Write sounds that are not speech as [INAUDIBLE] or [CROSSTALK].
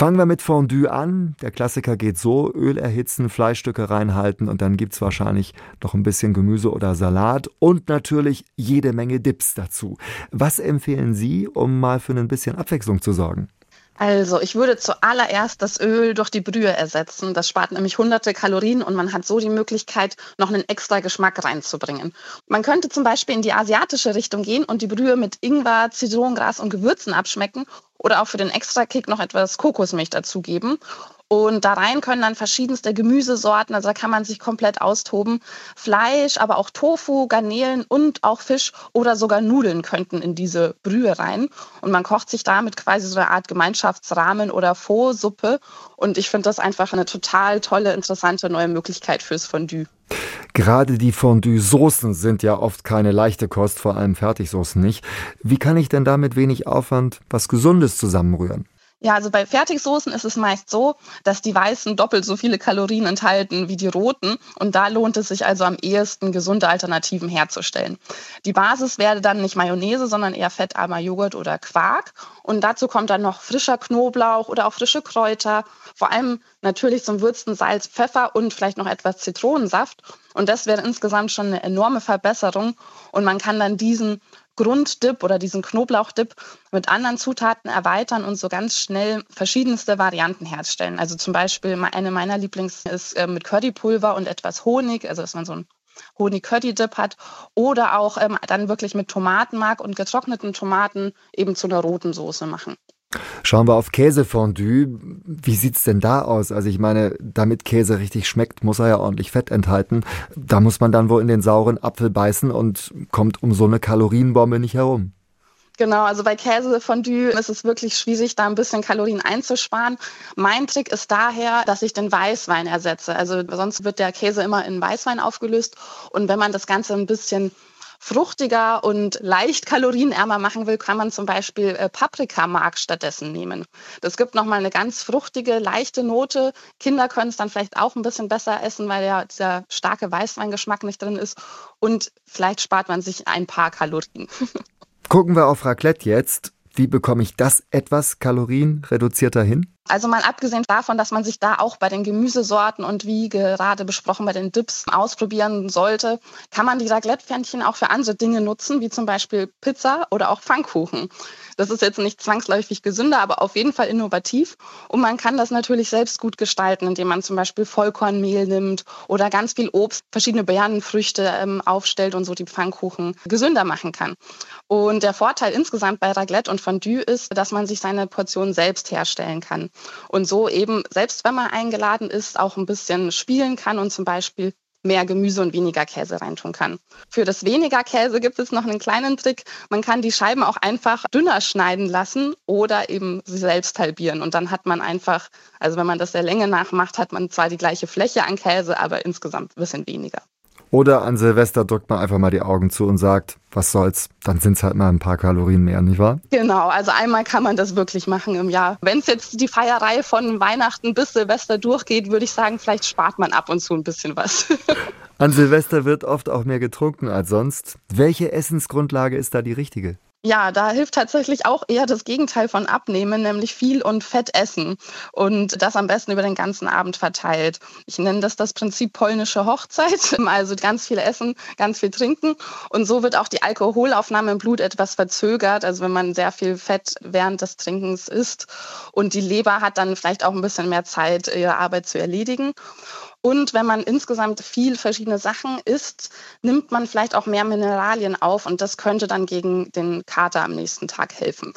Fangen wir mit Fondue an. Der Klassiker geht so, Öl erhitzen, Fleischstücke reinhalten und dann gibt's wahrscheinlich noch ein bisschen Gemüse oder Salat und natürlich jede Menge Dips dazu. Was empfehlen Sie, um mal für ein bisschen Abwechslung zu sorgen? Also, ich würde zuallererst das Öl durch die Brühe ersetzen. Das spart nämlich hunderte Kalorien und man hat so die Möglichkeit, noch einen extra Geschmack reinzubringen. Man könnte zum Beispiel in die asiatische Richtung gehen und die Brühe mit Ingwer, Zitronengras und Gewürzen abschmecken oder auch für den Extra-Kick noch etwas Kokosmilch dazugeben. Und da rein können dann verschiedenste Gemüsesorten, also da kann man sich komplett austoben. Fleisch, aber auch Tofu, Garnelen und auch Fisch oder sogar Nudeln könnten in diese Brühe rein. Und man kocht sich damit quasi so eine Art Gemeinschaftsrahmen oder Faux-Suppe. Und ich finde das einfach eine total tolle, interessante neue Möglichkeit fürs Fondue. Gerade die Fondue-Soßen sind ja oft keine leichte Kost, vor allem Fertigsoßen nicht. Wie kann ich denn da mit wenig Aufwand was Gesundes zusammenrühren? Ja, also bei Fertigsoßen ist es meist so, dass die weißen doppelt so viele Kalorien enthalten wie die roten. Und da lohnt es sich also am ehesten, gesunde Alternativen herzustellen. Die Basis wäre dann nicht Mayonnaise, sondern eher fettarmer Joghurt oder Quark. Und dazu kommt dann noch frischer Knoblauch oder auch frische Kräuter, vor allem natürlich zum Würzen Salz, Pfeffer und vielleicht noch etwas Zitronensaft. Und das wäre insgesamt schon eine enorme Verbesserung. Und man kann dann diesen Grunddip oder diesen Knoblauchdip mit anderen Zutaten erweitern und so ganz schnell verschiedenste Varianten herstellen. Also zum Beispiel eine meiner Lieblings ist äh, mit Currypulver und etwas Honig, also dass man so einen Honig-Curry-Dip hat oder auch ähm, dann wirklich mit Tomatenmark und getrockneten Tomaten eben zu einer roten Soße machen. Schauen wir auf Käsefondue. Wie sieht's denn da aus? Also ich meine, damit Käse richtig schmeckt, muss er ja ordentlich Fett enthalten. Da muss man dann wohl in den sauren Apfel beißen und kommt um so eine Kalorienbombe nicht herum. Genau, also bei Käsefondue ist es wirklich schwierig, da ein bisschen Kalorien einzusparen. Mein Trick ist daher, dass ich den Weißwein ersetze. Also sonst wird der Käse immer in Weißwein aufgelöst. Und wenn man das Ganze ein bisschen fruchtiger und leicht kalorienärmer machen will, kann man zum Beispiel äh, Paprikamark stattdessen nehmen. Das gibt nochmal eine ganz fruchtige, leichte Note. Kinder können es dann vielleicht auch ein bisschen besser essen, weil ja dieser starke Weißweingeschmack nicht drin ist. Und vielleicht spart man sich ein paar Kalorien. [LAUGHS] Gucken wir auf Raclette jetzt. Wie bekomme ich das etwas kalorienreduzierter hin? Also mal abgesehen davon, dass man sich da auch bei den Gemüsesorten und wie gerade besprochen bei den Dips ausprobieren sollte, kann man die Raclette-Pfännchen auch für andere Dinge nutzen, wie zum Beispiel Pizza oder auch Pfannkuchen. Das ist jetzt nicht zwangsläufig gesünder, aber auf jeden Fall innovativ. Und man kann das natürlich selbst gut gestalten, indem man zum Beispiel Vollkornmehl nimmt oder ganz viel Obst, verschiedene Beerenfrüchte ähm, aufstellt und so die Pfannkuchen gesünder machen kann. Und der Vorteil insgesamt bei Raclette und Fondue ist, dass man sich seine Portion selbst herstellen kann. Und so eben, selbst wenn man eingeladen ist, auch ein bisschen spielen kann und zum Beispiel mehr Gemüse und weniger Käse reintun kann. Für das weniger Käse gibt es noch einen kleinen Trick. Man kann die Scheiben auch einfach dünner schneiden lassen oder eben sie selbst halbieren. Und dann hat man einfach, also wenn man das der Länge nach macht, hat man zwar die gleiche Fläche an Käse, aber insgesamt ein bisschen weniger. Oder an Silvester drückt man einfach mal die Augen zu und sagt, was soll's, dann sind es halt mal ein paar Kalorien mehr, nicht wahr? Genau, also einmal kann man das wirklich machen im Jahr. Wenn es jetzt die Feierei von Weihnachten bis Silvester durchgeht, würde ich sagen, vielleicht spart man ab und zu ein bisschen was. [LAUGHS] An Silvester wird oft auch mehr getrunken als sonst. Welche Essensgrundlage ist da die richtige? Ja, da hilft tatsächlich auch eher das Gegenteil von abnehmen, nämlich viel und fett essen und das am besten über den ganzen Abend verteilt. Ich nenne das das Prinzip polnische Hochzeit, [LAUGHS] also ganz viel essen, ganz viel trinken und so wird auch die Alkoholaufnahme im Blut etwas verzögert, also wenn man sehr viel Fett während des Trinkens isst und die Leber hat dann vielleicht auch ein bisschen mehr Zeit, ihre Arbeit zu erledigen. Und wenn man insgesamt viel verschiedene Sachen isst, nimmt man vielleicht auch mehr Mineralien auf und das könnte dann gegen den Kater am nächsten Tag helfen.